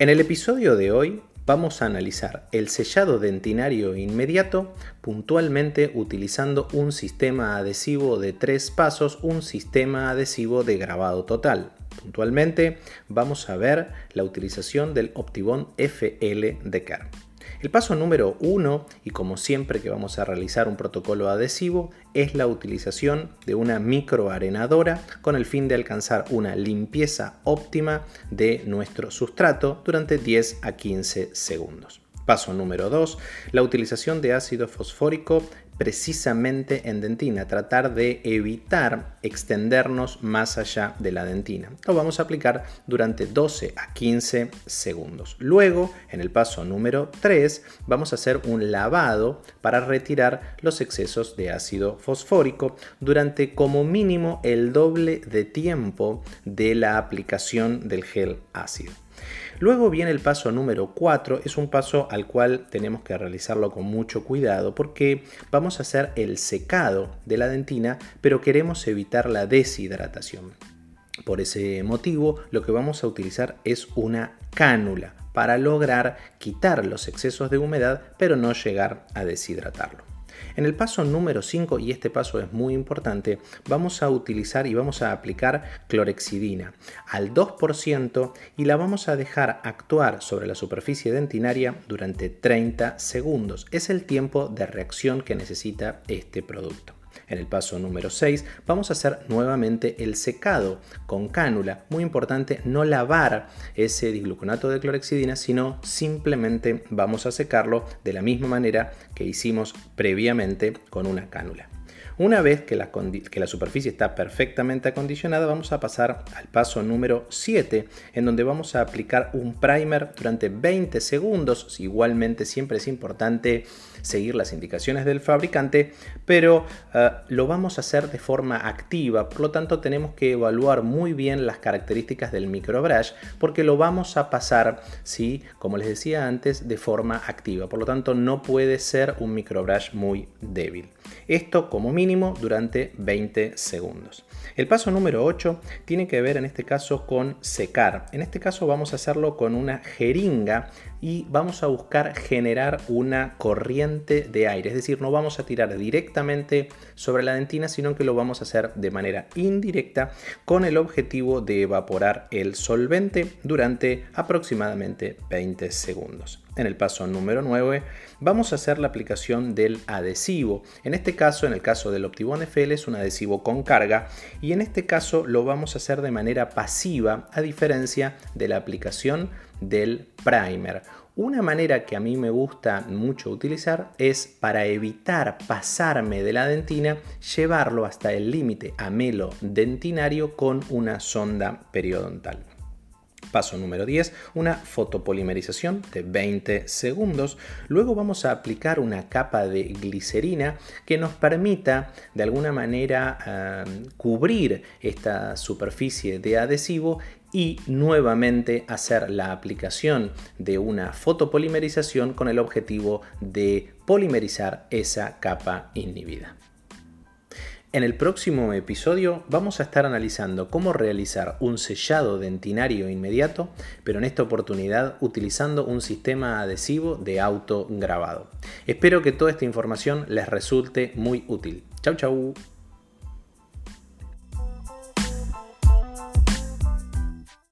En el episodio de hoy vamos a analizar el sellado dentinario inmediato puntualmente utilizando un sistema adhesivo de tres pasos, un sistema adhesivo de grabado total. Puntualmente vamos a ver la utilización del Optibond FL de Kerr. El paso número uno, y como siempre que vamos a realizar un protocolo adhesivo, es la utilización de una microarenadora con el fin de alcanzar una limpieza óptima de nuestro sustrato durante 10 a 15 segundos. Paso número 2, la utilización de ácido fosfórico precisamente en dentina, tratar de evitar extendernos más allá de la dentina. Lo vamos a aplicar durante 12 a 15 segundos. Luego, en el paso número 3, vamos a hacer un lavado para retirar los excesos de ácido fosfórico durante como mínimo el doble de tiempo de la aplicación del gel ácido. Luego viene el paso número 4, es un paso al cual tenemos que realizarlo con mucho cuidado porque vamos a hacer el secado de la dentina, pero queremos evitar la deshidratación. Por ese motivo, lo que vamos a utilizar es una cánula para lograr quitar los excesos de humedad, pero no llegar a deshidratarlo. En el paso número 5, y este paso es muy importante, vamos a utilizar y vamos a aplicar clorexidina al 2% y la vamos a dejar actuar sobre la superficie dentinaria durante 30 segundos. Es el tiempo de reacción que necesita este producto. En el paso número 6 vamos a hacer nuevamente el secado con cánula. Muy importante no lavar ese digluconato de clorexidina, sino simplemente vamos a secarlo de la misma manera que hicimos previamente con una cánula. Una vez que la, que la, superficie está perfectamente acondicionada, vamos a pasar al paso número 7, en donde vamos a aplicar un primer durante 20 segundos. Igualmente siempre es importante seguir las indicaciones del fabricante, pero eh, lo vamos a hacer de forma activa, por lo tanto tenemos que evaluar muy bien las características del microbrush porque lo vamos a pasar, ¿sí? como les decía antes, de forma activa, por lo tanto no puede ser un microbrush muy débil. Esto como mínimo durante 20 segundos. El paso número 8 tiene que ver en este caso con secar. En este caso vamos a hacerlo con una jeringa y vamos a buscar generar una corriente de aire, es decir, no vamos a tirar directamente sobre la dentina, sino que lo vamos a hacer de manera indirecta con el objetivo de evaporar el solvente durante aproximadamente 20 segundos. En el paso número 9 vamos a hacer la aplicación del adhesivo. En este caso, en el caso del Optibone FL es un adhesivo con carga y en este caso lo vamos a hacer de manera pasiva a diferencia de la aplicación del primer. Una manera que a mí me gusta mucho utilizar es para evitar pasarme de la dentina, llevarlo hasta el límite amelo dentinario con una sonda periodontal. Paso número 10, una fotopolimerización de 20 segundos. Luego vamos a aplicar una capa de glicerina que nos permita de alguna manera cubrir esta superficie de adhesivo y nuevamente hacer la aplicación de una fotopolimerización con el objetivo de polimerizar esa capa inhibida. En el próximo episodio vamos a estar analizando cómo realizar un sellado dentinario inmediato, pero en esta oportunidad utilizando un sistema adhesivo de auto grabado. Espero que toda esta información les resulte muy útil. Chau chau.